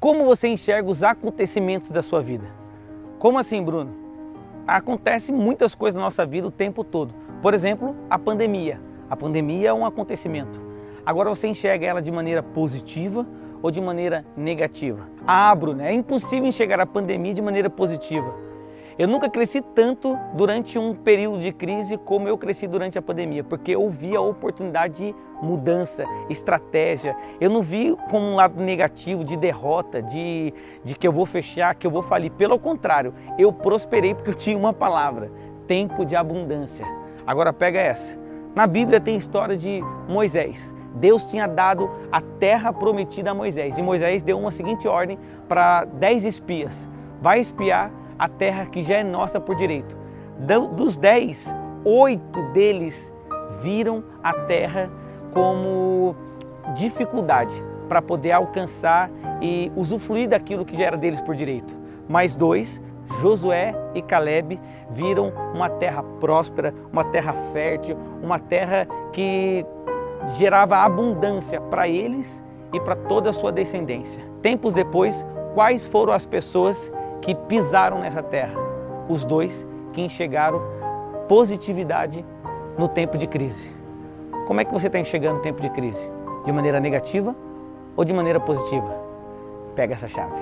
Como você enxerga os acontecimentos da sua vida? Como assim, Bruno? Acontece muitas coisas na nossa vida o tempo todo. Por exemplo, a pandemia. A pandemia é um acontecimento. Agora você enxerga ela de maneira positiva ou de maneira negativa? Ah, Bruno, é impossível enxergar a pandemia de maneira positiva. Eu nunca cresci tanto durante um período de crise como eu cresci durante a pandemia, porque eu vi a oportunidade de mudança, estratégia. Eu não vi como um lado negativo, de derrota, de, de que eu vou fechar, que eu vou falir. Pelo contrário, eu prosperei porque eu tinha uma palavra: tempo de abundância. Agora pega essa. Na Bíblia tem história de Moisés. Deus tinha dado a terra prometida a Moisés e Moisés deu uma seguinte ordem para dez espias: vai espiar a terra que já é nossa por direito. Dos dez, oito deles viram a terra como dificuldade para poder alcançar e usufruir daquilo que já era deles por direito. Mais dois, Josué e Caleb, viram uma terra próspera, uma terra fértil, uma terra que gerava abundância para eles e para toda a sua descendência. Tempos depois, quais foram as pessoas que pisaram nessa terra, os dois que enxergaram positividade no tempo de crise. Como é que você está enxergando o tempo de crise? De maneira negativa ou de maneira positiva? Pega essa chave.